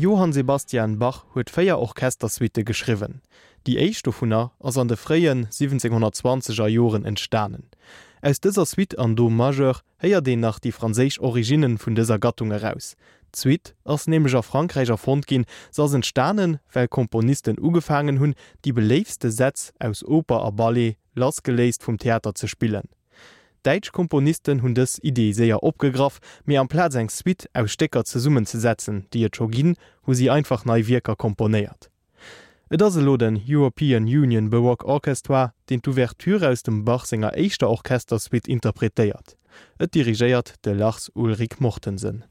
Johann Sebastian Bach huet féier Orchesterswiite geschriwen. Die Eichstoffhunner ass an de fréien 1720er Joren entstanen. Aus dëser Swiit an Do Majeur héier de nach die Fraésich Originen vun déser Gattung heraus. Zwiit ass nemeger Frankreicher Front ginn sassen Sternen well Komponisten ugefagen hunn, die beleefste Sätz aus Oper a Ballet lasgeléist vum Theater ze spillen. Deitsch Komponisten hunn dess Idee séier opgegraf, mé am Pla eng Swiit aus Stecker ze summen ze setzen, Dii et Jogin, wo sie einfach nei Wirker komponéiert. Et se lo den European Union Baroque Orchestra, den d'Ouverture aus dem Bachsinger Eischchte Orchesterswiit interpretéiert. Et dirigéiert de Lachs Ulrich Mortensen.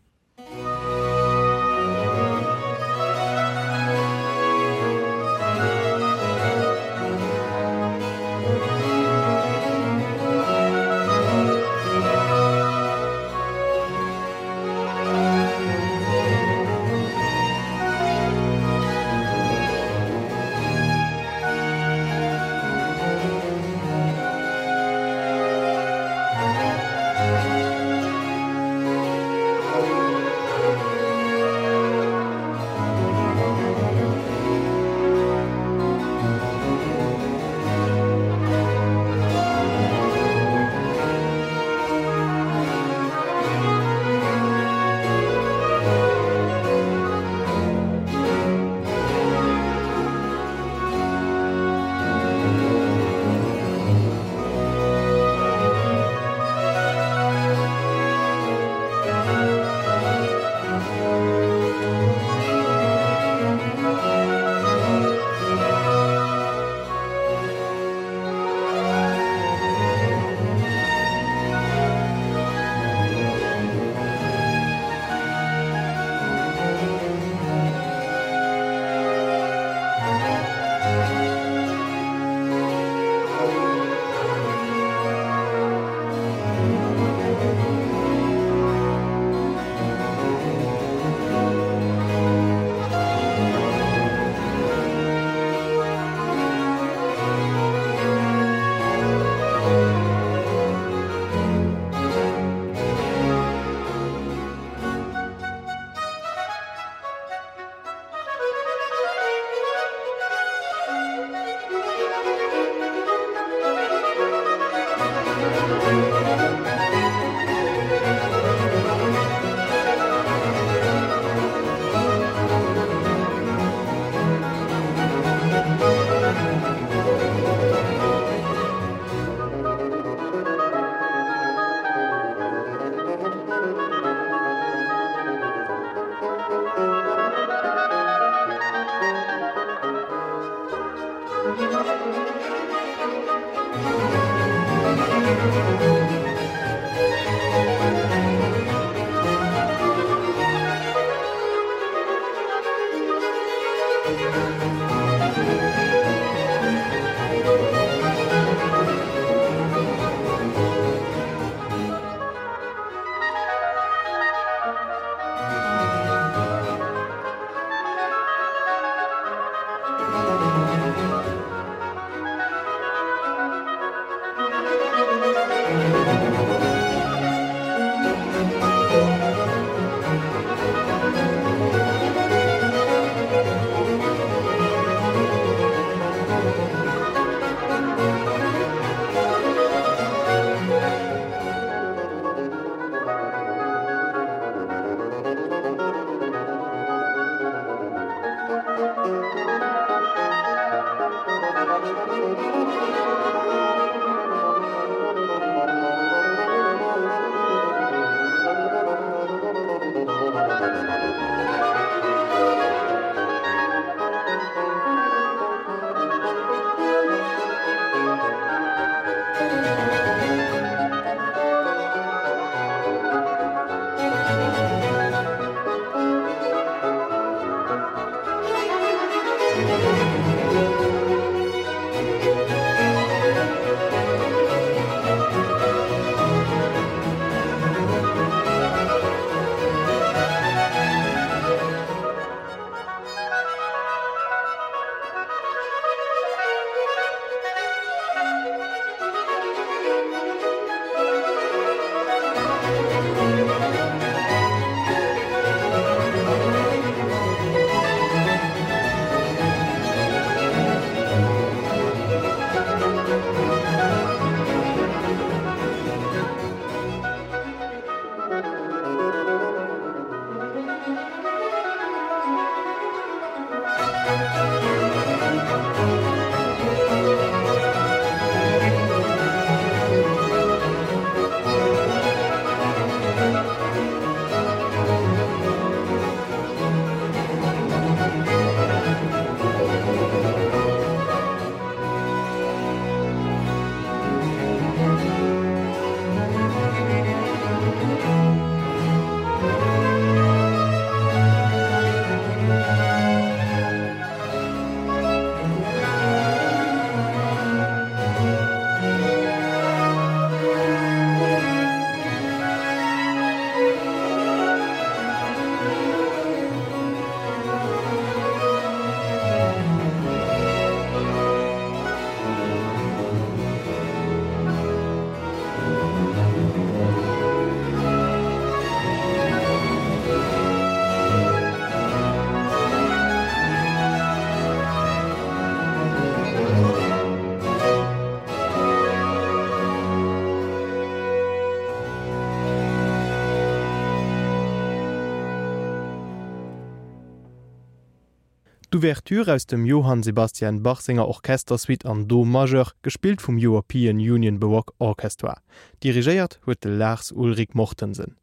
D'Ouverture aus dem Johann Sebastian Bachsinger Orchesterswit an Do Mager gespielt vum European Union Baroque Orchestra. Dirigiiert huet Lars Ulrich Mortensen.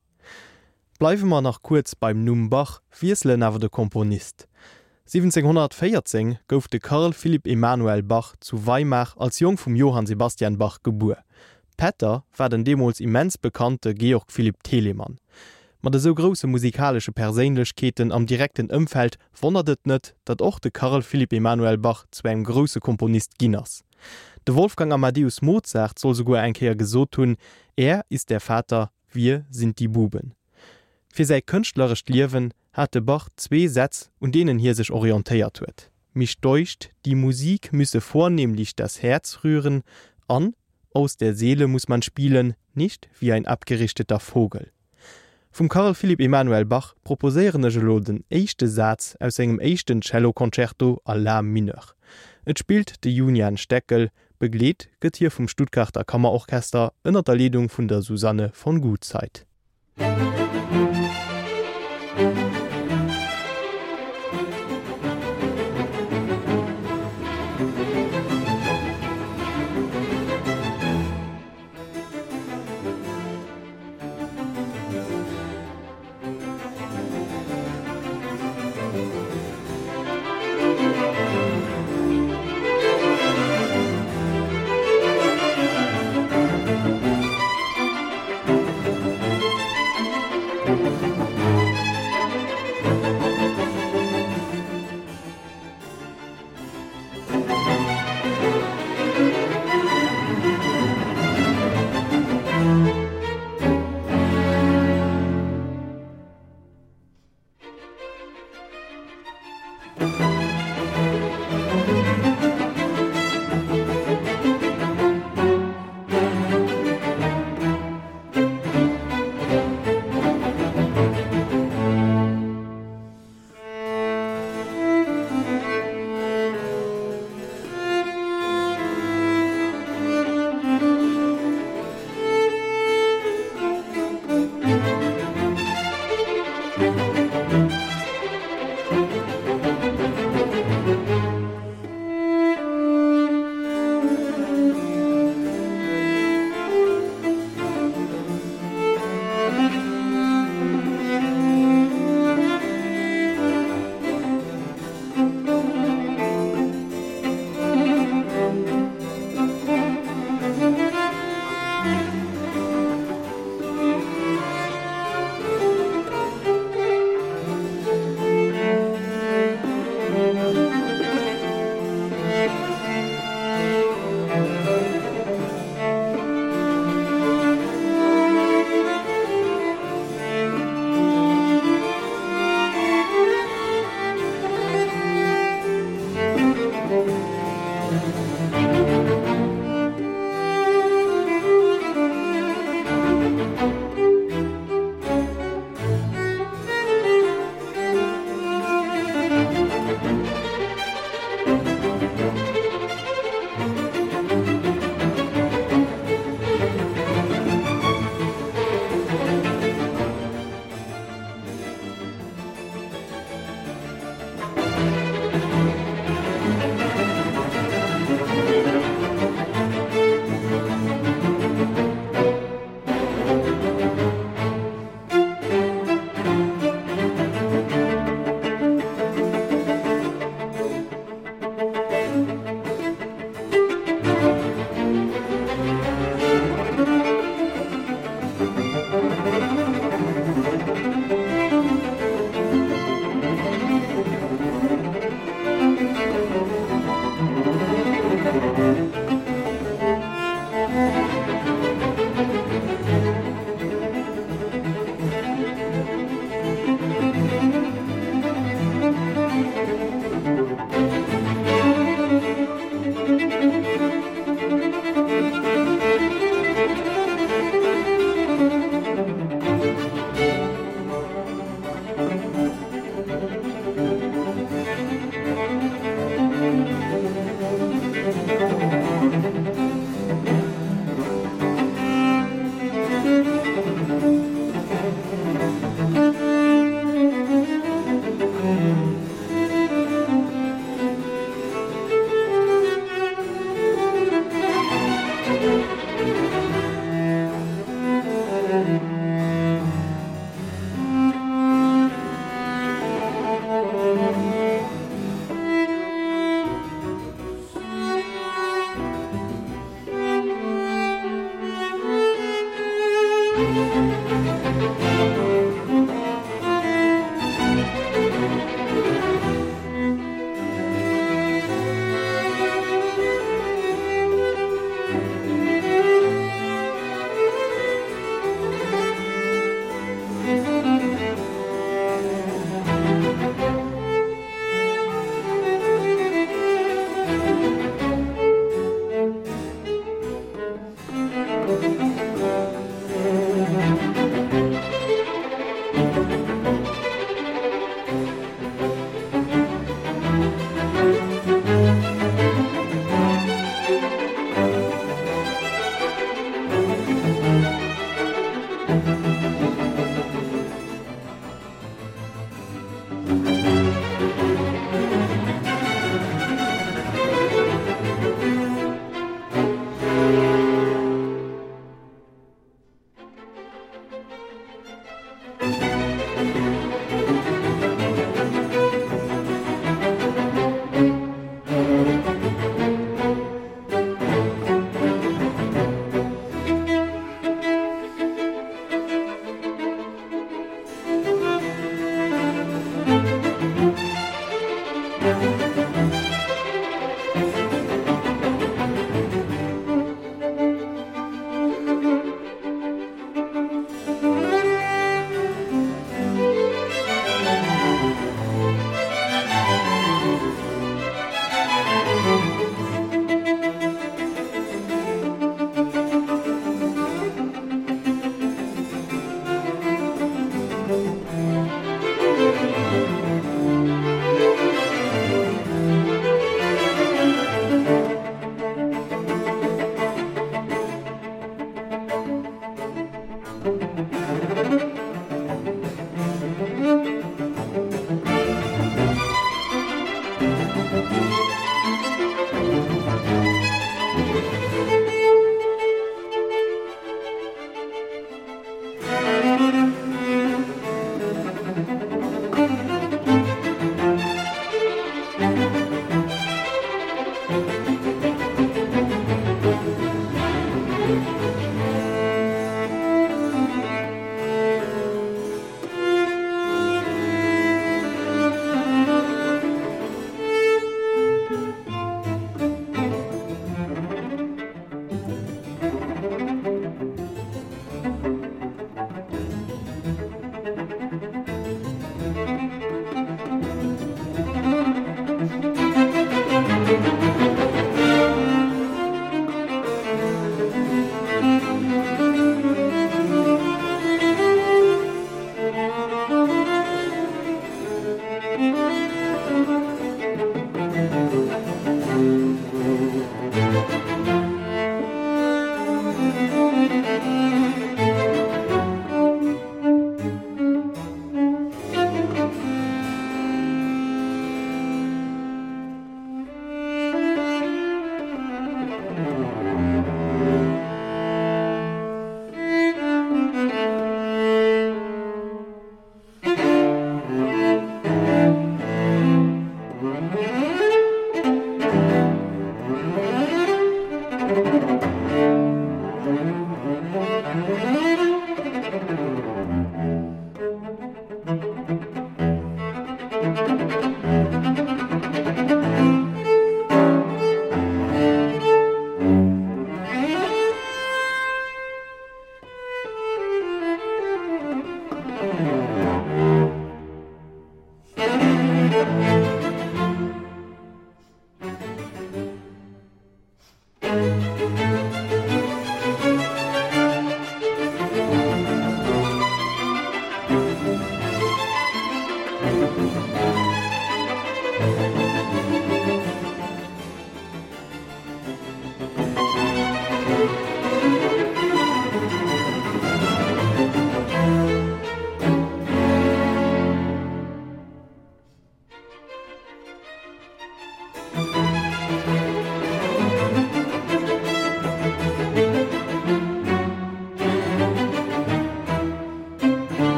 Bleiwe man nach kurz beim Numbach wiesle awer de Komponist. 1714 gouf de Karl Philipp Emanuel Bach zu Weimar als Jung vum Johann Sebastian Bach geboren. Petter war den Demos immens bekannte Georg Philipp Telemann mat de so grosse musikalsche Perélechketen am direkten ëmfeld wonnnertet net, dat och de Karl Philipp Emanuel Bach zu eng grosse Komponist ginnners. De Wolfgang Amadeus Mozart soll so go engkeer gesot hun, er ist der Vater, wir sind die Buben. Fi sei kënchtlerrecht Liwen hat de Bach zwee Sätz und denen hier sech orientéiert huet. Mich deucht, die Musik müsse vornehmlich das Herz rühren, an, aus der Seele muss man spielen, nicht wie ein abgerichteter Vogel Vom Karl Philipp Emanuel Bach proposeéierenne Gelo den éischchte Satz aus engem échten Cellokonzerto a la Miner. Et spielt de Union Steckel, begleet gëtt hier vum Stuttgarter Kammerorchester ënner der Leung vun der Susanne von Gutzeit. Musik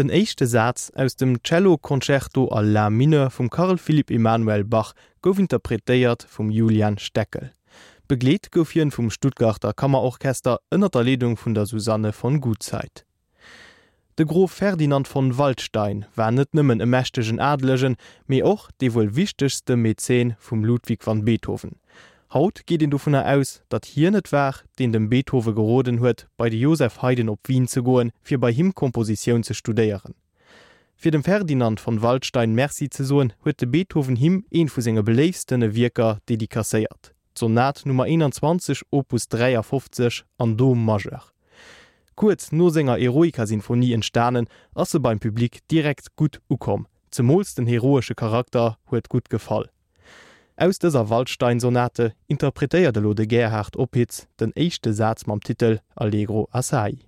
Den eischchte Satz aus dem CelloConcerto a la Mine vum Karl Philipp Emanuel Bach gouf interpretéiert vum Julian Steckel. Begleet goufien vum Stuttgarter Kammerorchester ënner der Ledung vun der Susanne von Gutzeit. De Grof Ferdinand von Waldstein war net nëmmen e mechtegen Adlegen, méi och de wouel wichtigchte Mäzen vum Ludwig van Beethoven. Haut geht den du vun er aus, dat hier net war, den dem Beethoven geoden huet, bei de Josef Haydn op Wien zu goen, fir bei him Komposition ze studéieren. Fi dem Ferdinand von Waldstein Merci ze soen huet de Beethoven him een vu senger beleefstenne Wirker dedikaéiert. Sonat Nummer 21 Opus 350 an Dom Mager. Kurz no senger Eroikersinfonie en Sternen asse beim Publikum direkt gut ukom. Zum molsten heroische Charakter huet gut gefall. Aus dëser Waldsteinsonate interpretéiert de Lode Gerhard Opitz den éischchte Satz mam Titel „Allegro Asai.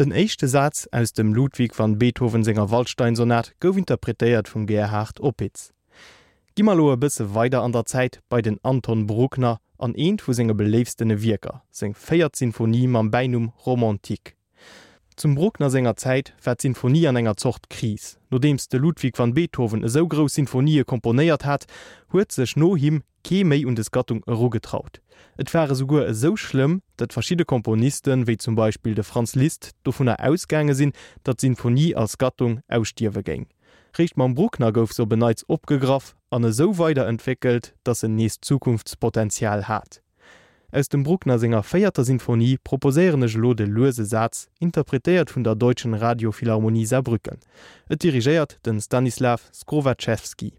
Den eischchte Satz aus dem Ludwig van Beethoven Sänger Waldsteinsonat gouf interpretéiert vum Gerhard Opitz. Gimmerloe bisse weiter an der Zeit bei den Anton Bruckner an eenent vu senger beleefstene Wirker, seng féiert Sinfonie mam Beinum Romantik. Zum Bruckner senger Zeit fährt Sinfonie an enger Zocht kris. Nodems de Ludwig van Beethoven so gros Sinfonie komponéiert hat, huet sech no him Kemei und des Gattung euro getraut. Et wäre sogur so schlimm, dat verschiedene Komponisten wie zum Beispiel de Franz Liszt der Ausgänge sinn, dat Sinfonie als Gattung ausstierwe ging. Richt man Bruckner gouf so beneits opgegraf an so weiterentwickelt, dat se nest Zukunftspotenzial hat. Aus dem Bruckner Sänger feierter Sinfonie proposéierenneg Lode Lose Satz interpretéiert vun der Deutschen Radiophilharmonie Saarbrücken. Et dirigiiert den Stanislav Skrowaczewski.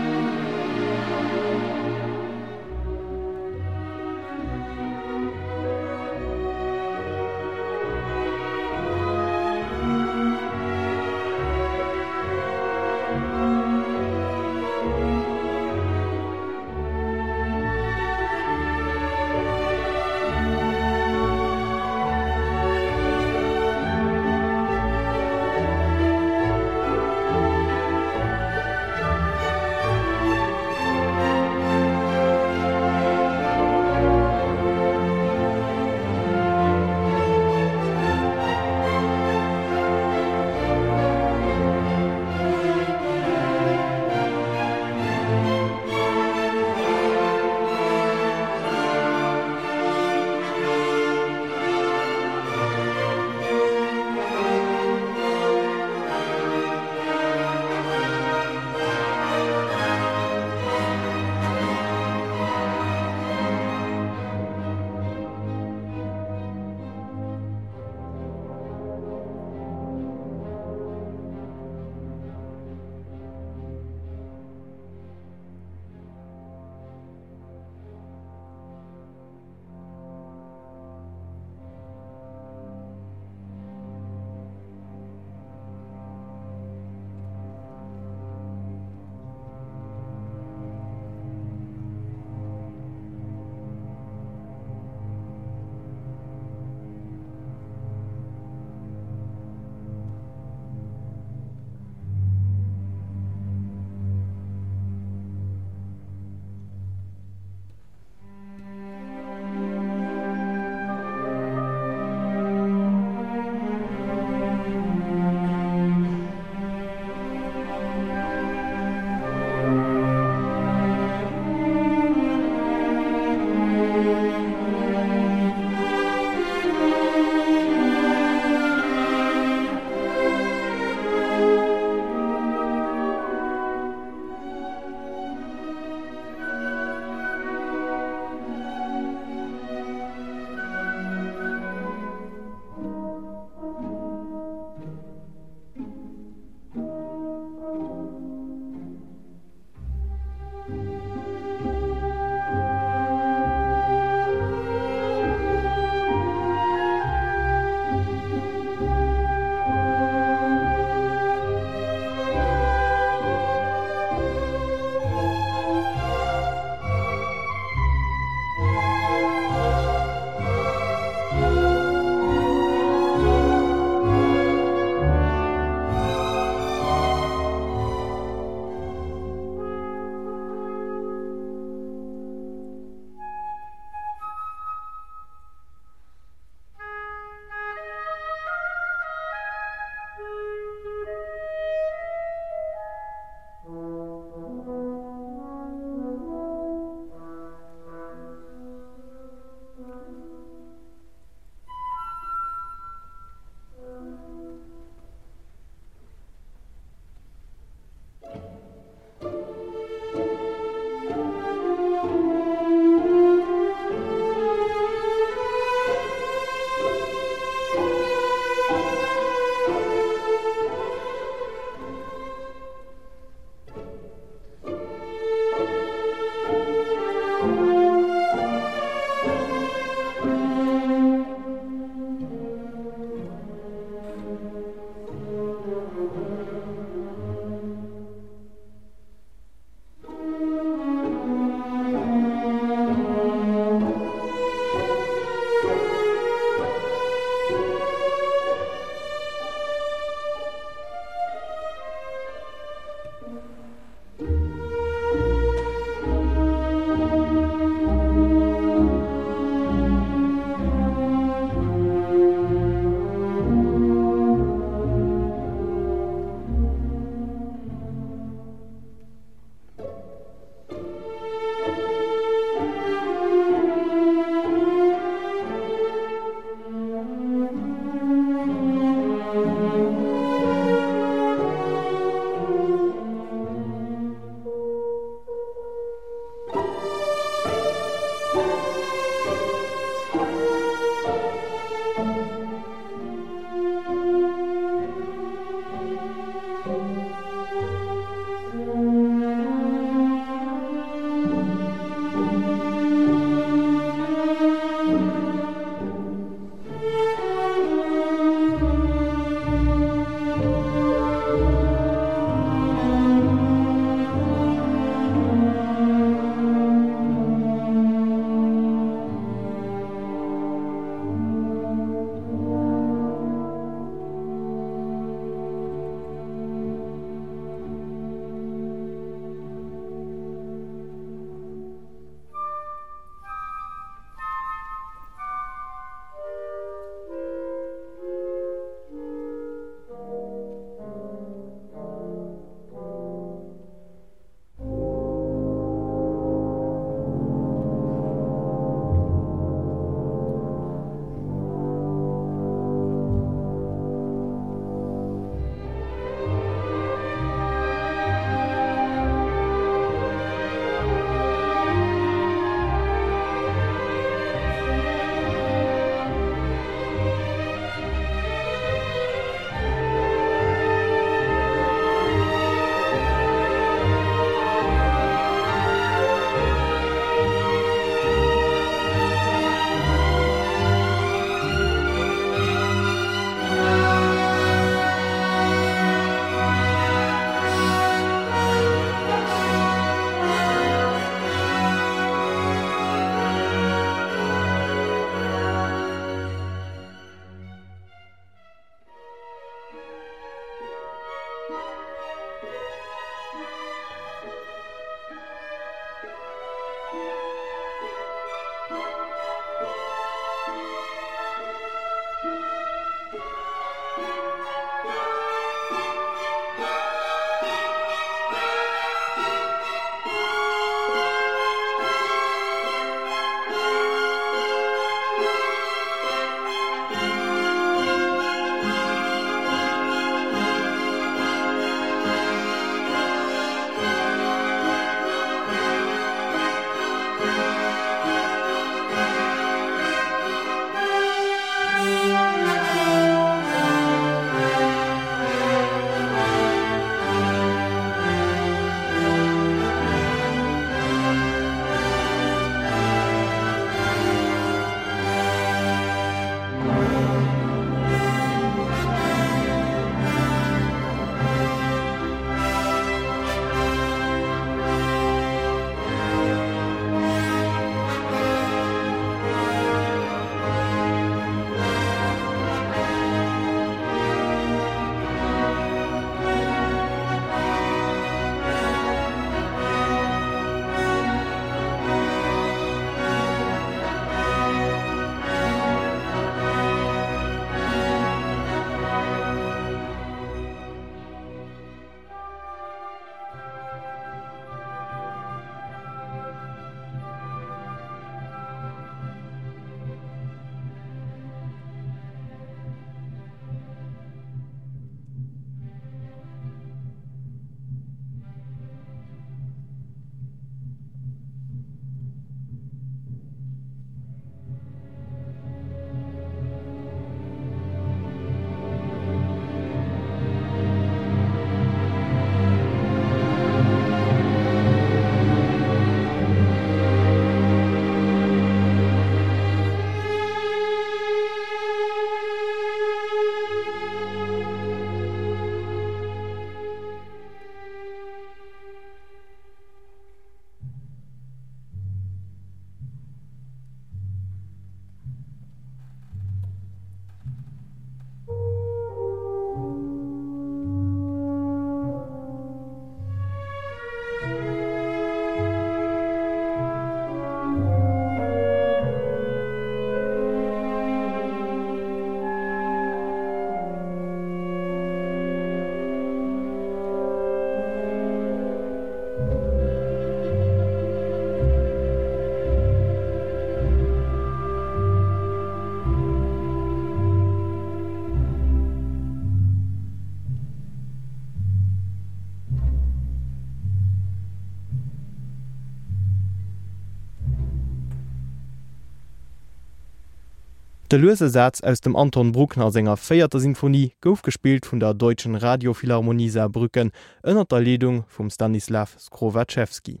De Lösesatz aus dem Anton Bruckner Sänger feierter Sinfonie gouf gespielt vun der deutschen Radiophilharmonie Saarbrücken ënner der Ledung vum Stanislav Skrowatschewski.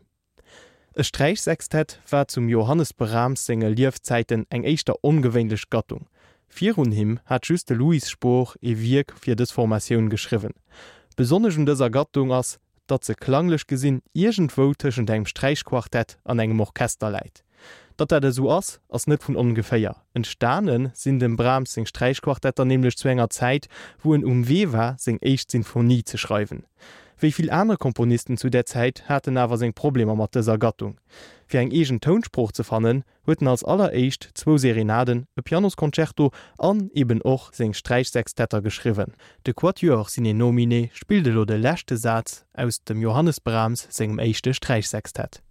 E Streichsextett war zum Johannes Brahms Sänger Liefzeiten eng eichter ongewwenlech Gattung. Vier hun him hat juste Louis Spruch e Wirk fir des Formatioun geschriven. Besonnech hun dëser Gattung ass, dat ze klanglech gesinn Igentwoteschen engem Streichquartett an engem Orchester leit dat er so ass ass net vun ongeféier. En Sternen sinn dem Bram seg Streichquartetter nämlichlech zwnger Zeit, wo en um weh war seg echt Sinfonie ze schreiben. Wieviel andere Komponisten zu der Zeit hätten awer seg Problem mat dieser Gattung. Fi eng egen Tonspruch ze fannen, hueten als alleréischt zwo Serenaden e Pianoskoncerto an eben och seg Streichsextätter geschriven. De Quatuur sinn e Nomine spielte lo de lächte Satz aus dem Johannes Brahms segem eischchte Streichsextett.